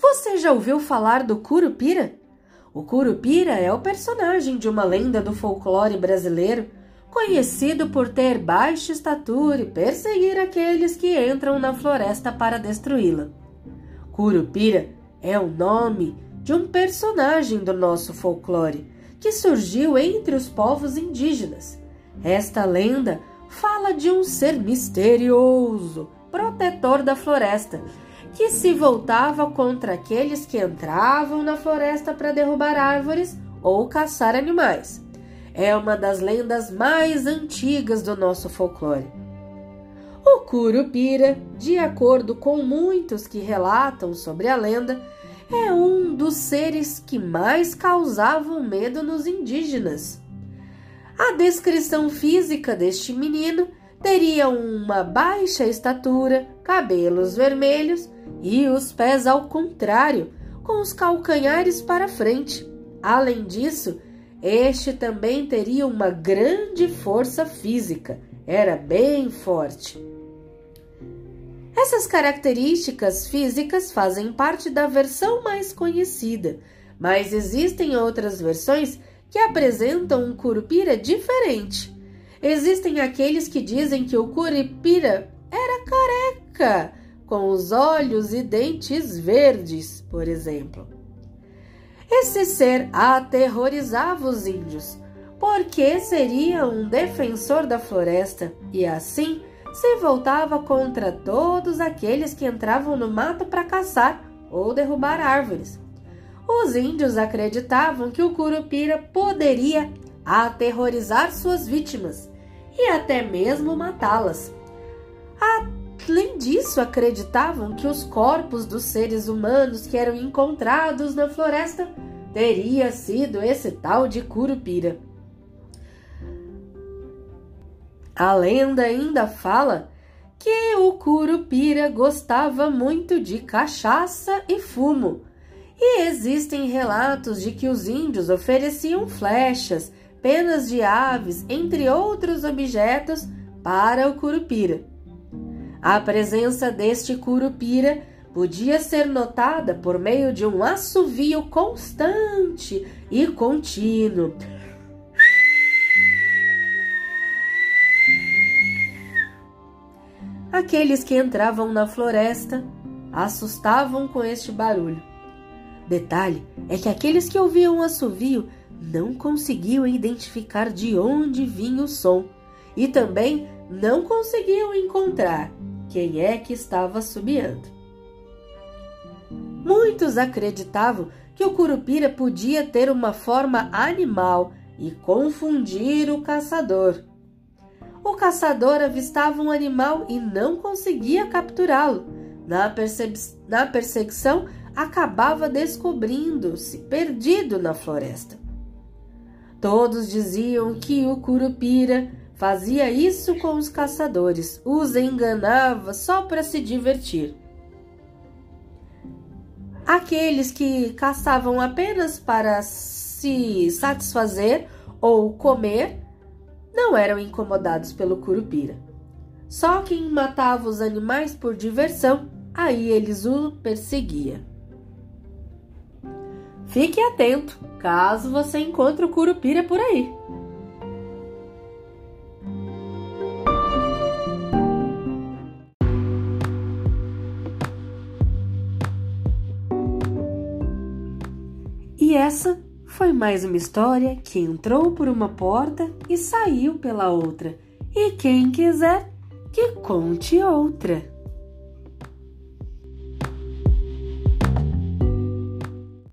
Você já ouviu falar do Curupira? O Curupira é o personagem de uma lenda do folclore brasileiro, conhecido por ter baixa estatura e perseguir aqueles que entram na floresta para destruí-la. Curupira é o nome de um personagem do nosso folclore que surgiu entre os povos indígenas. Esta lenda fala de um ser misterioso, protetor da floresta, que se voltava contra aqueles que entravam na floresta para derrubar árvores ou caçar animais. É uma das lendas mais antigas do nosso folclore. O Curupira, de acordo com muitos que relatam sobre a lenda, é um dos seres que mais causavam medo nos indígenas. A descrição física deste menino teria uma baixa estatura, cabelos vermelhos e os pés ao contrário, com os calcanhares para frente. Além disso, este também teria uma grande força física, era bem forte. Essas características físicas fazem parte da versão mais conhecida, mas existem outras versões que apresentam um curupira diferente. Existem aqueles que dizem que o curupira era careca, com os olhos e dentes verdes, por exemplo. Esse ser aterrorizava os índios, porque seria um defensor da floresta e assim se voltava contra todos aqueles que entravam no mato para caçar ou derrubar árvores. Os índios acreditavam que o curupira poderia aterrorizar suas vítimas e até mesmo matá-las. Além disso, acreditavam que os corpos dos seres humanos que eram encontrados na floresta teria sido esse tal de Curupira. A lenda ainda fala que o Curupira gostava muito de cachaça e fumo, e existem relatos de que os índios ofereciam flechas, penas de aves, entre outros objetos, para o Curupira. A presença deste curupira podia ser notada por meio de um assovio constante e contínuo. Aqueles que entravam na floresta assustavam com este barulho. Detalhe é que aqueles que ouviam o assovio não conseguiam identificar de onde vinha o som e também não conseguiam encontrar quem é que estava subiando. Muitos acreditavam que o curupira podia ter uma forma animal e confundir o caçador. O caçador avistava um animal e não conseguia capturá-lo. Na, na perseguição, acabava descobrindo-se perdido na floresta. Todos diziam que o curupira Fazia isso com os caçadores, os enganava só para se divertir. Aqueles que caçavam apenas para se satisfazer ou comer não eram incomodados pelo curupira. Só quem matava os animais por diversão, aí eles o perseguia. Fique atento, caso você encontre o curupira por aí. E essa foi mais uma história que entrou por uma porta e saiu pela outra. E quem quiser, que conte outra.